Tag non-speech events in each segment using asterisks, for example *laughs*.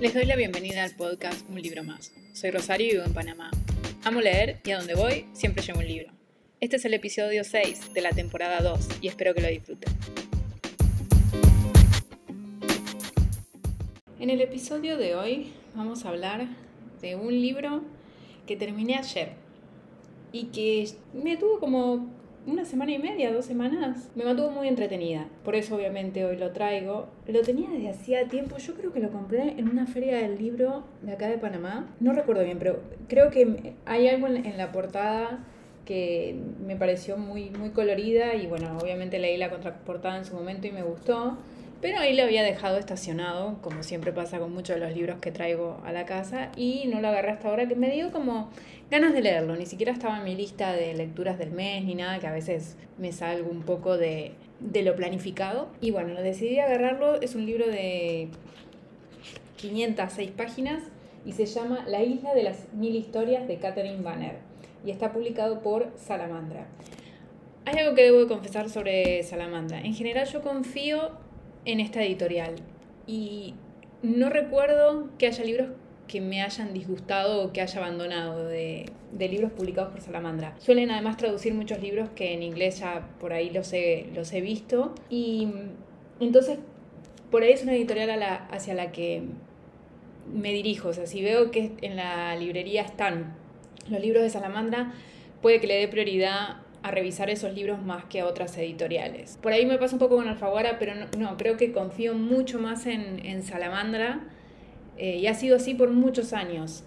Les doy la bienvenida al podcast Un libro más. Soy Rosario y vivo en Panamá. Amo leer y a donde voy siempre llevo un libro. Este es el episodio 6 de la temporada 2 y espero que lo disfruten. En el episodio de hoy vamos a hablar de un libro que terminé ayer y que me tuvo como una semana y media, dos semanas. Me mantuvo muy entretenida. Por eso obviamente hoy lo traigo. Lo tenía desde hacía tiempo. Yo creo que lo compré en una feria del libro de acá de Panamá. No recuerdo bien, pero creo que hay algo en la portada que me pareció muy, muy colorida y bueno, obviamente leí la contraportada en su momento y me gustó. Pero ahí lo había dejado estacionado, como siempre pasa con muchos de los libros que traigo a la casa, y no lo agarré hasta ahora, que me dio como ganas de leerlo. Ni siquiera estaba en mi lista de lecturas del mes ni nada, que a veces me salgo un poco de, de lo planificado. Y bueno, decidí agarrarlo. Es un libro de 506 páginas y se llama La isla de las mil historias de Catherine Banner y está publicado por Salamandra. Hay algo que debo confesar sobre Salamandra. En general yo confío en esta editorial. Y no recuerdo que haya libros que me hayan disgustado o que haya abandonado de, libros publicados por Salamandra. Suelen además traducir muchos libros que en inglés ya por ahí los he, los he visto. Y entonces, por ahí es una editorial hacia la que me dirijo. O sea, si veo que en la librería están los libros de Salamandra, puede que le dé prioridad a revisar esos libros más que a otras editoriales. Por ahí me pasa un poco con Alfaguara, pero no, creo que confío mucho más en, Salamandra eh, y ha sido así por muchos años.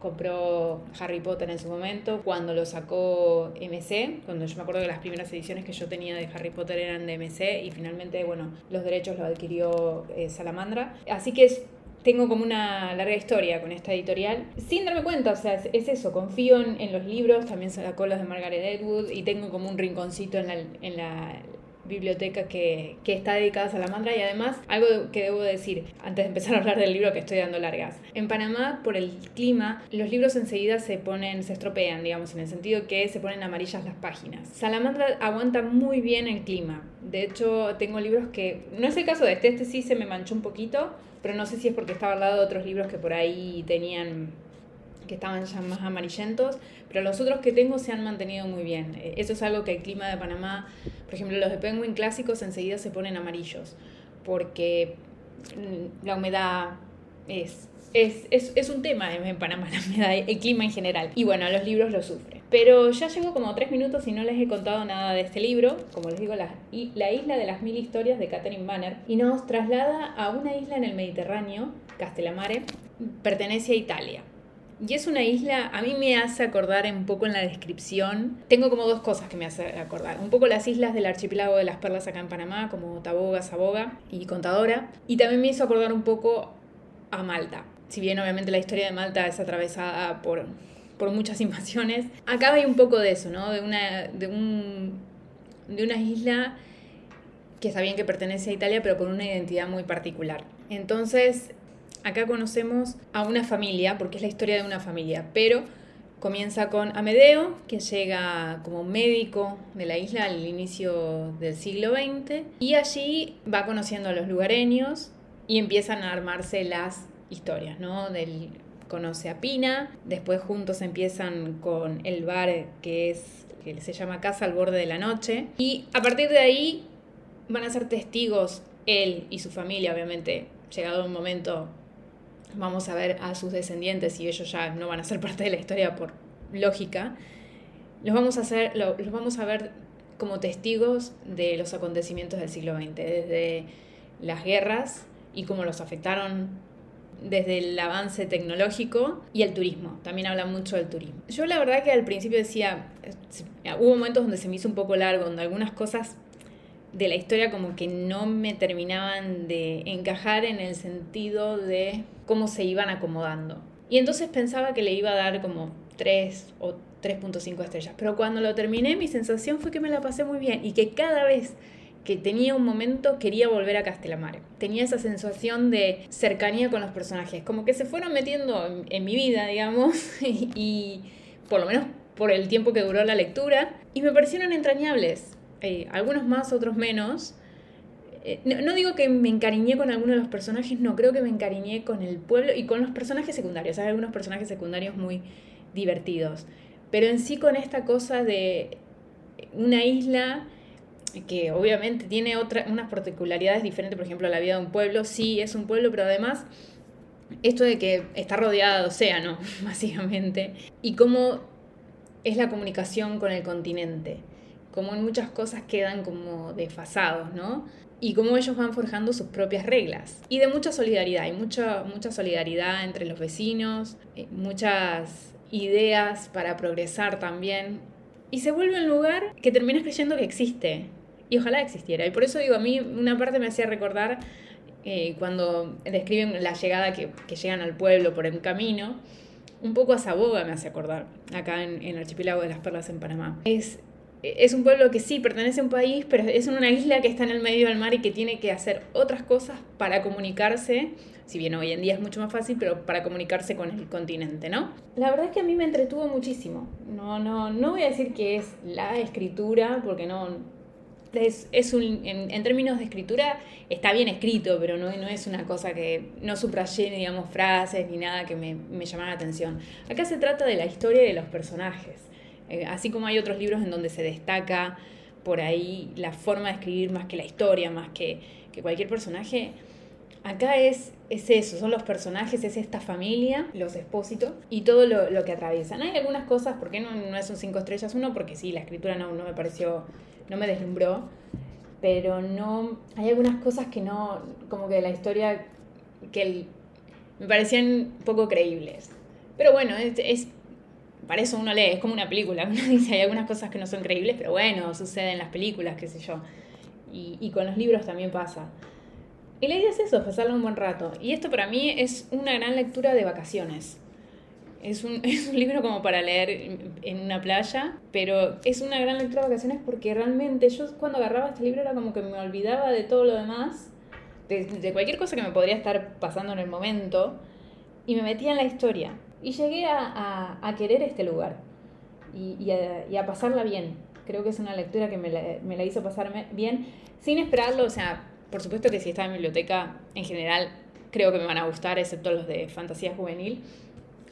Compró Harry Potter en su momento, cuando lo sacó MC, cuando yo me acuerdo que las primeras ediciones que yo tenía de Harry Potter eran de MC y finalmente, bueno, los derechos los adquirió eh, Salamandra. Así que es tengo como una larga historia con esta editorial, sin darme cuenta, o sea, es, eso, confío en, los libros, también sacó los de Margaret Atwood y tengo como un rinconcito en la, biblioteca que, que, está dedicada a Salamandra y además algo que debo decir antes de empezar a hablar del libro que estoy dando largas. En Panamá, por el clima, los libros enseguida se ponen, se estropean, digamos, en el sentido que se ponen amarillas las páginas. Salamandra aguanta muy bien el clima. De hecho, tengo libros que, no es el caso de este, este sí se me manchó un poquito, pero no sé si es porque estaba al lado de otros libros que por ahí tenían que estaban ya más amarillentos, pero los otros que tengo se han mantenido muy bien. Eh, eso es algo que el clima de Panamá, por ejemplo, los de Penguin clásicos enseguida se ponen amarillos, porque mm, la humedad es, es, es, es un tema en Panamá, *laughs* la humedad, el clima en general. Y bueno, los libros lo sufren. Pero ya llevo como tres minutos y no les he contado nada de este libro, como les digo, la, la isla de las mil historias de Catherine Banner, y nos traslada a una isla en el Mediterráneo, Castellamare, pertenece a Italia. Y es una isla, a mí me hace acordar un poco en la descripción. Tengo como dos cosas que me hacen acordar. Un poco las islas del archipiélago de las perlas acá en Panamá, como Taboga, Saboga y Contadora. Y también me hizo acordar un poco a Malta. Si bien obviamente la historia de Malta es atravesada por por muchas *laughs* invasiones. Acá hay un poco de eso, ¿no? De una, de un, de una isla que está bien que pertenece a Italia, pero con una identidad muy particular. Entonces, acá conocemos a una familia, porque es la historia de una familia, pero comienza con Amedeo, que llega como médico de la isla al inicio del siglo XX, y allí va conociendo a los lugareños y empiezan a armarse las historias, ¿no? Del conoce a Pina, después juntos empiezan con el bar que es que se llama Casa al borde de la noche y a partir de ahí van a ser testigos él y su familia, obviamente, llegado un momento vamos a ver a sus descendientes y ellos ya no van a ser *laughs* parte de la historia por lógica. Los vamos a hacer los vamos a ver como testigos de los acontecimientos del siglo XX, desde las guerras y cómo los afectaron desde el avance tecnológico y el turismo. También habla mucho del turismo. Yo la verdad que al principio decía, hubo momentos donde se me hizo un poco largo, donde algunas cosas de la historia como que no me terminaban de encajar en el sentido de cómo se iban acomodando. Y entonces pensaba que le iba a dar como 3 o 3.5 estrellas. Pero cuando lo terminé mi sensación fue que me la pasé muy bien y que cada vez que tenía un momento quería volver a Castelamare. Tenía esa sensación de cercanía con los personajes, como que se fueron metiendo en, mi vida, digamos, *laughs* y, por lo menos por el tiempo que duró la lectura, y me parecieron entrañables. Eh, algunos más, otros menos. eh, no, digo que me encariñé con alguno de los personajes, no, creo que me encariñé con el pueblo y con los personajes secundarios. Hay algunos personajes secundarios muy divertidos. Pero en sí con esta cosa de una isla que obviamente tiene otra, unas particularidades diferentes, por ejemplo, a la vida de un pueblo, sí es un pueblo, pero además esto de que está rodeada de océano, *laughs* básicamente, y cómo es la comunicación con el continente, cómo en muchas cosas quedan como desfasados, ¿no? Y cómo ellos van forjando sus propias reglas. Y de mucha solidaridad, hay mucha, mucha solidaridad entre los vecinos, eh, muchas ideas para progresar también. Y se vuelve un lugar que terminas creyendo que existe. Y ojalá existiera. Y por eso digo, a mí una parte me hacía recordar eh, cuando describen la llegada que, llegan al pueblo por el camino, un poco a Saboga me hace acordar, acá en, el archipiélago de las Perlas en Panamá. Es, es un pueblo que sí pertenece a un país, pero es una isla que está en el medio del mar y que tiene que hacer otras cosas para comunicarse, si bien hoy en día es mucho más fácil, pero para comunicarse con el continente, ¿no? La verdad es que a mí me entretuvo muchísimo. No, no, no voy a decir que es la escritura, porque no, es, un, en, términos de escritura está bien escrito, pero no, no es una cosa que no subrayé, digamos, frases ni nada que me, me llamara la atención. Acá se trata de la historia de los personajes. Eh, así como hay otros libros en donde se destaca por ahí la forma de escribir más que la historia, más que, que cualquier personaje, acá es, es eso, son los personajes, es esta familia, los expósitos y todo lo, lo que atraviesan. Hay algunas cosas, ¿por qué no, no es un cinco estrellas? Uno, porque sí, la escritura no, no me pareció no me deslumbró, pero no, hay algunas cosas que no, como que la historia, que me parecían poco creíbles. Pero bueno, es, para eso uno lee, es como una película, *laughs* uno dice, hay algunas cosas que no son creíbles, pero bueno, sucede en las películas, qué sé yo. Y, y con los libros también pasa. Y la idea es eso, pasarlo un buen rato. Y esto para mí es una gran lectura de vacaciones. Es un, *laughs* es un libro como para leer en una playa, pero es una gran lectura de vacaciones porque realmente yo cuando agarraba este libro era como que me olvidaba de todo lo demás, de, cualquier cosa que me podría estar pasando en el momento, y me metía en la historia. Y llegué a, a, querer este lugar y, y, a, y, a, pasarla bien. Creo que es una lectura que me la, me la hizo pasarme bien, sin esperarlo. O sea, por supuesto que si está en biblioteca, en general creo que me van a gustar, excepto los de fantasía juvenil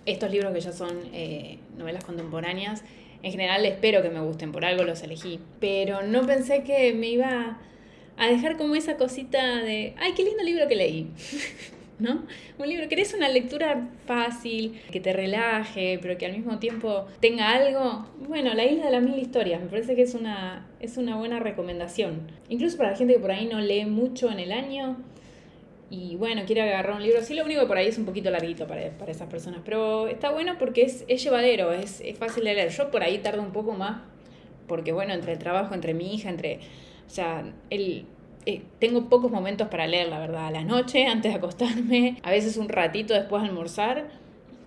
estos libros que ya son eh, novelas contemporáneas, en general espero que me gusten, por algo los elegí. Pero no pensé que me iba a dejar como esa cosita de, ay, qué lindo libro que leí. *laughs* ¿No? Un libro, ¿querés una lectura fácil, que te relaje, pero que al mismo tiempo tenga algo? Bueno, La Isla de las Mil Historias, me parece que es una, es una buena recomendación. Incluso para la gente que por ahí no lee mucho en el año, y bueno, quiere agarrar un libro. Sí, lo único que por ahí es un poquito larguito para, para esas personas, pero está bueno porque es, es llevadero, es, es, fácil de leer. Yo por ahí tardo un poco más, porque bueno, entre el trabajo, entre mi hija, entre... O sea, el, eh, tengo pocos momentos para leer, la verdad, a la noche, antes de acostarme, a veces un ratito después de almorzar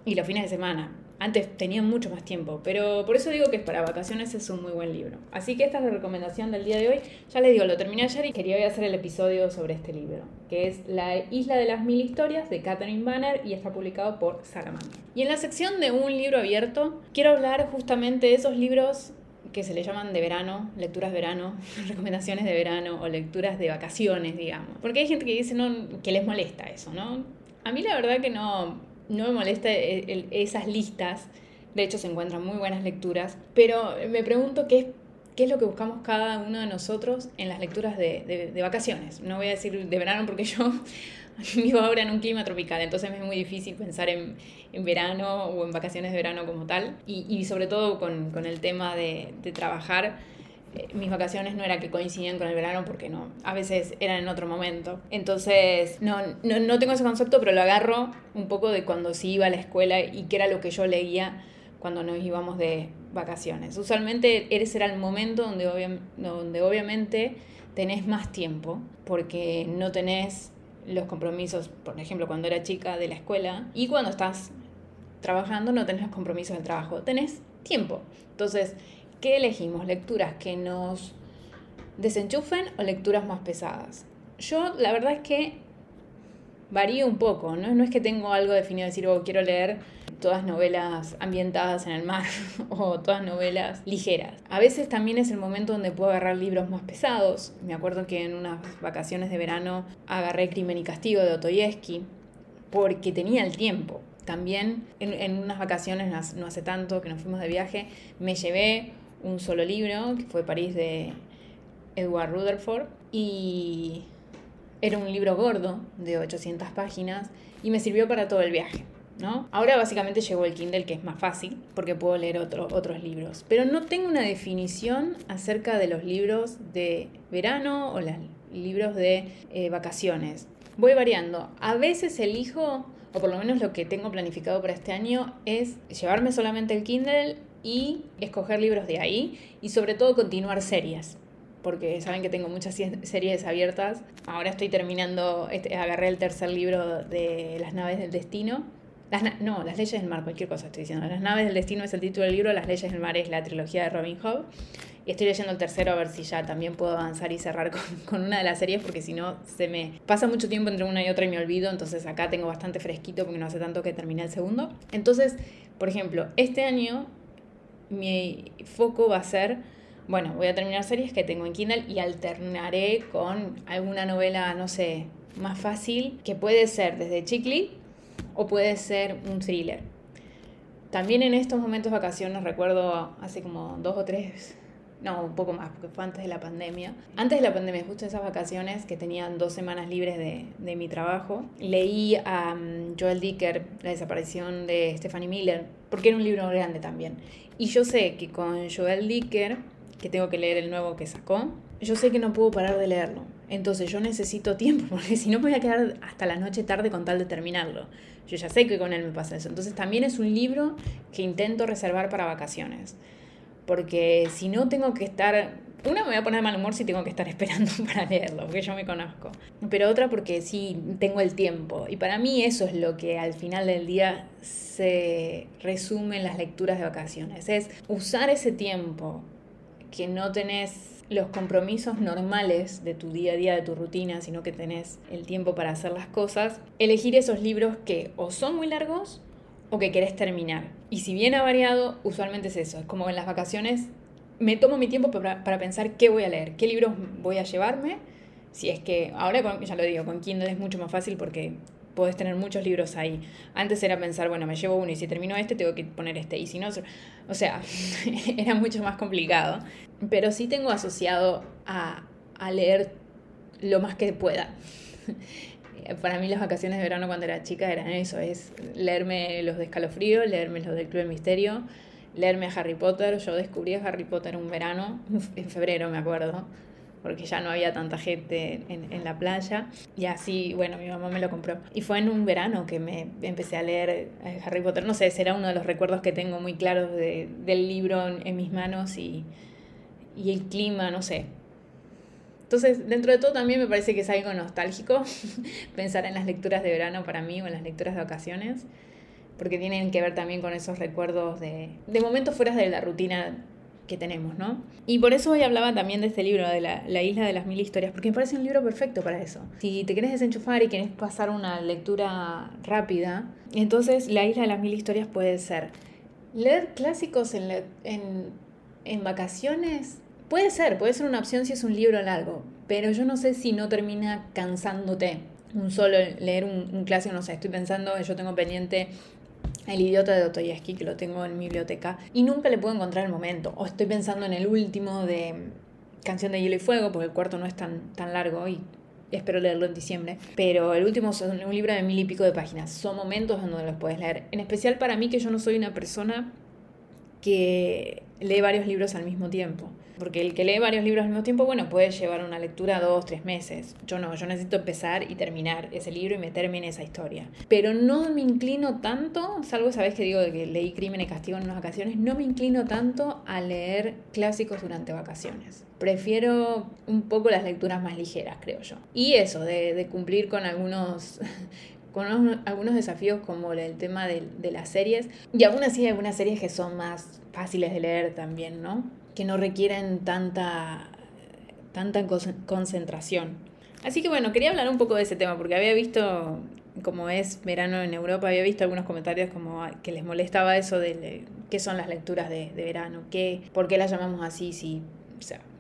y los fines de semana. Antes tenía mucho más tiempo, pero por eso digo que para vacaciones es un muy buen libro. Así que esta es la recomendación del día de hoy. Ya les digo, lo terminé ayer y quería hacer el episodio sobre este libro, que es La Isla de las Mil Historias de Catherine Banner y está publicado por Salamandra. Y en la sección de un libro abierto, quiero hablar justamente de esos libros que se le llaman de verano, lecturas de verano, *laughs* recomendaciones de verano o lecturas de vacaciones, digamos. Porque hay gente que dice no, que les molesta eso, ¿no? A mí la verdad que no, no me molesta esas listas, de hecho se encuentran muy buenas lecturas, pero me pregunto qué, qué es lo que buscamos cada uno de nosotros en las lecturas de, de, vacaciones. No voy a decir de verano porque yo *laughs* vivo ahora en un clima tropical, entonces me es muy difícil pensar en, en verano o en vacaciones de verano como tal, y, y sobre todo con, con el tema de, de trabajar mis vacaciones no era que coincidían con el verano porque no, a veces eran en otro momento. Entonces, no, no, no tengo ese concepto, pero lo agarro un poco de cuando sí iba a la escuela y que era lo que yo leía cuando nos íbamos de vacaciones. Usualmente ese era el momento donde, donde obviamente tenés más tiempo porque no tenés los compromisos, por ejemplo, cuando era chica de la escuela y cuando estás trabajando no tenés los compromisos del trabajo, tenés tiempo. Entonces, ¿Qué elegimos? ¿Lecturas que nos desenchufen o lecturas más pesadas? Yo la verdad es que varío un poco, ¿no? No es que tengo algo definido de decir, oh, quiero leer todas novelas ambientadas en el mar *laughs* o todas novelas ligeras. A veces también es el momento donde puedo agarrar libros más pesados. Me acuerdo que en unas vacaciones de verano agarré Crimen y Castigo de Otoyevsky porque tenía el tiempo. También en, unas vacaciones, no hace tanto que nos fuimos de viaje, me llevé un solo libro, que fue París de Edward Rutherford, y era un libro gordo de 800 páginas y me sirvió para todo el viaje. ¿No? Ahora básicamente llegó el Kindle que es más fácil porque puedo leer otros libros, pero no tengo una definición acerca de los libros de verano o los libros de eh, vacaciones. Voy variando. A veces elijo, o por lo menos lo que tengo planificado para este año, es llevarme solamente el Kindle y escoger libros de ahí y sobre todo continuar series porque saben que tengo muchas series abiertas. Ahora estoy terminando, este, agarré el tercer libro de Las naves del destino. No, Las leyes del mar, cualquier cosa estoy diciendo. Las naves del destino es el título del libro, Las leyes del mar es la trilogía de Robin Hood. Y estoy leyendo el tercero a ver si ya también puedo avanzar y cerrar con *laughs* una de las series, porque si no, se me pasa mucho tiempo entre una y otra y me olvido. Entonces acá tengo bastante fresquito porque no hace tanto que terminé el segundo. Entonces, por ejemplo, este año mi foco va a ser bueno, voy a terminar series que tengo en Kindle y alternaré con alguna novela, no sé, más fácil, que puede ser desde chickly o puede ser un thriller. También en estos momentos vacaciones, recuerdo hace como dos o tres, no, un poco más, porque fue antes de la pandemia. Antes de la pandemia, justo esas vacaciones que tenían dos semanas libres de, de mi trabajo, leí a um, Joel Dicker, La desaparición de Stephanie Miller, porque era un libro grande también. Y yo sé que con Joel Dicker que tengo que leer el nuevo que sacó, yo sé que no puedo parar de leerlo. Entonces yo necesito tiempo, *laughs* porque si no me voy a quedar hasta la noche tarde con tal de terminarlo. Yo ya sé que con él me pasa eso. Entonces también es un libro que intento reservar para vacaciones. Porque si no tengo que estar... Una me voy a poner de mal humor si tengo que estar *laughs* esperando para leerlo, porque yo me conozco. Pero otra porque sí tengo el tiempo. Y para mí eso es lo que al final del día se resume en las lecturas de vacaciones. Es usar ese tiempo que no tenés los compromisos normales de tu día a día, de tu rutina, sino que tenés el tiempo para hacer las cosas, elegir esos libros que o son muy largos o que querés terminar. Y si bien ha variado, usualmente es eso, es como en las vacaciones me tomo mi tiempo para, pensar qué voy a leer, qué libros voy a llevarme. Si es que, ahora ya lo digo, con Kindle es mucho más fácil porque podés tener muchos libros ahí. Antes era pensar, bueno, me llevo uno y si termino este tengo que poner este. Y si no, o sea, *laughs* era mucho más complicado. Pero sí tengo asociado a, a leer lo más que pueda. Para mí las vacaciones de verano cuando era chica eran eso, es leerme los de escalofrío, leerme los del Club del Misterio, leerme a Harry Potter. Yo descubrí a Harry Potter un verano, en febrero me acuerdo porque ya no había tanta gente en, la playa. Y así, bueno, mi mamá me lo compró. Y fue en un verano que me empecé a leer eh, Harry Potter. No sé, será uno de los recuerdos que tengo muy claros del libro en, mis manos y, y el clima, no sé. Entonces, dentro de todo también me parece que es algo nostálgico *laughs* pensar en las lecturas de verano para mí o en las lecturas de ocasiones, porque tienen que ver también con esos recuerdos de, de momentos fuera de la rutina que tenemos, ¿no? Y por eso hoy hablaba también de este libro, de la, la, Isla de las Mil Historias, porque me parece un libro perfecto para eso. Si te quieres desenchufar y quieres pasar una lectura rápida, entonces La Isla de las Mil Historias puede ser leer clásicos en, en, en vacaciones. Puede ser, puede ser una opción si es un libro largo, pero yo no sé si no termina cansándote un solo leer un, clásico, no sé, estoy pensando, yo tengo pendiente el idiota de Dostoyevsky, que lo tengo en mi biblioteca, y nunca le puedo encontrar el momento. O estoy pensando en el último de Canción de Hielo y Fuego, porque el cuarto no es tan, tan largo y espero leerlo en diciembre. Pero el último es un libro de mil y pico de páginas. Son momentos en donde los puedes leer. En especial para mí, que yo no soy una persona que lee varios libros al mismo tiempo. Porque el que lee varios libros al mismo tiempo, bueno, puede llevar una lectura dos, tres meses. Yo no, yo necesito empezar y terminar ese libro y meterme en esa historia. Pero no me inclino tanto, salvo esa vez que digo que leí Crimen y Castigo en unas vacaciones, no me inclino tanto a leer clásicos durante vacaciones. Prefiero un poco las lecturas más ligeras, creo yo. Y eso, de, de cumplir con algunos con algunos desafíos como el tema de, las series. Y aún así hay algunas series que son más fáciles de leer también, ¿no? que no requieren tanta, tanta concentración. Así que bueno, quería hablar un poco de ese tema porque había visto como es verano en Europa, había visto algunos comentarios como que les molestaba eso de qué son las lecturas de, verano, qué, por qué las llamamos así, si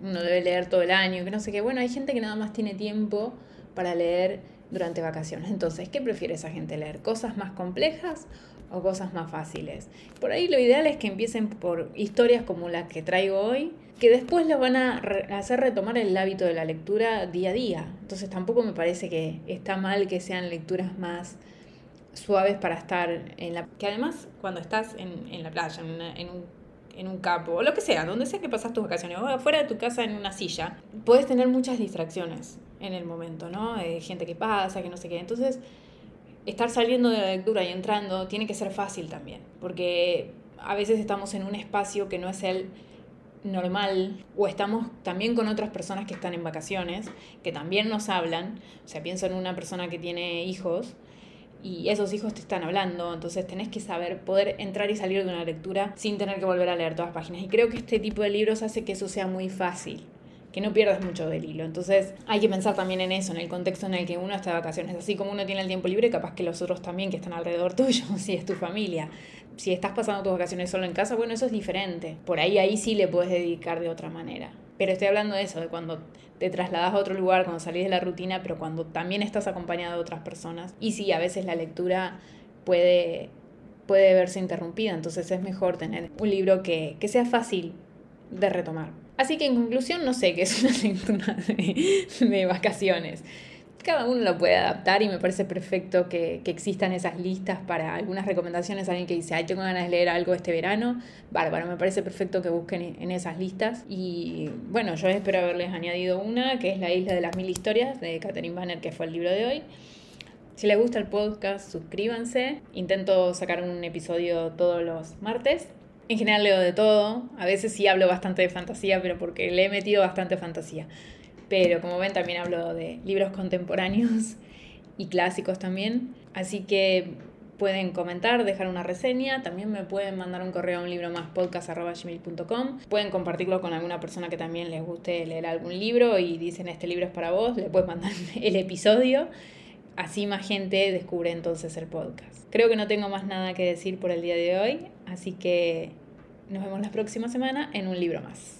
uno debe leer todo el año, que no sé qué. Bueno, hay gente que nada más tiene tiempo para leer durante vacaciones. Entonces, ¿qué prefiere esa gente leer? ¿Cosas más complejas o cosas más fáciles? Por ahí lo ideal es que empiecen por historias como las que traigo hoy, que después les van a hacer retomar el hábito de la lectura día a día. Entonces tampoco me parece que está mal que sean lecturas más suaves para estar en la... Que además cuando estás en, la playa, en, un, en un campo, o lo que sea, donde sea que pasas tus vacaciones, o afuera de tu casa en una silla, puedes tener muchas distracciones en el momento, ¿no? Eh, gente que pasa, que no sé qué. Entonces, estar saliendo de la lectura y entrando tiene que ser fácil también, porque a veces estamos en un espacio que no es el normal o estamos también con otras personas que están en vacaciones, que también nos hablan, o sea, pienso en una persona que tiene hijos y esos hijos te están hablando, entonces tenés que saber poder entrar y salir de una lectura sin tener que volver a leer todas las páginas. Y creo que este tipo de libros hace que eso sea muy fácil que no pierdas mucho del hilo. Entonces hay que pensar también en eso, en el contexto en el que uno está de vacaciones. Así como uno tiene el tiempo libre, capaz que los otros también que están alrededor *laughs* tuyo, si es tu familia. Si estás pasando tus vacaciones solo en casa, bueno, eso es diferente. Por ahí, ahí sí le puedes dedicar de otra manera. Pero estoy hablando de eso, de cuando te trasladas a otro lugar, cuando salís de la rutina, pero cuando también estás acompañado de otras personas. Y sí, a veces la lectura puede, puede verse interrumpida, entonces es mejor tener un libro que, que sea fácil de retomar. Así que en conclusión, no sé qué es una lectura de, vacaciones. Cada uno lo puede adaptar y me parece perfecto que, existan esas listas para algunas recomendaciones. Alguien que dice, ay, tengo ganas de leer algo este verano. Bárbaro, me parece perfecto que busquen en esas listas. Y bueno, yo espero haberles añadido una, que es La Isla de las Mil Historias, de Catherine Banner, que fue el libro de hoy. Si les gusta el podcast, suscríbanse. Intento sacar un episodio todos los martes. En general leo de todo, a veces sí hablo bastante de fantasía, pero porque le he metido bastante fantasía. Pero como ven también hablo de libros contemporáneos y clásicos también. Así que pueden comentar, dejar una reseña, también me pueden mandar un correo a un libro más podcast.gmail.com, pueden compartirlo con alguna persona que también les guste leer algún libro y dicen este libro es para vos, le puedes mandar *laughs* el episodio, así más gente descubre entonces el podcast. Creo que no tengo más nada que decir por el día de hoy, así que nos vemos la próxima semana en un libro más.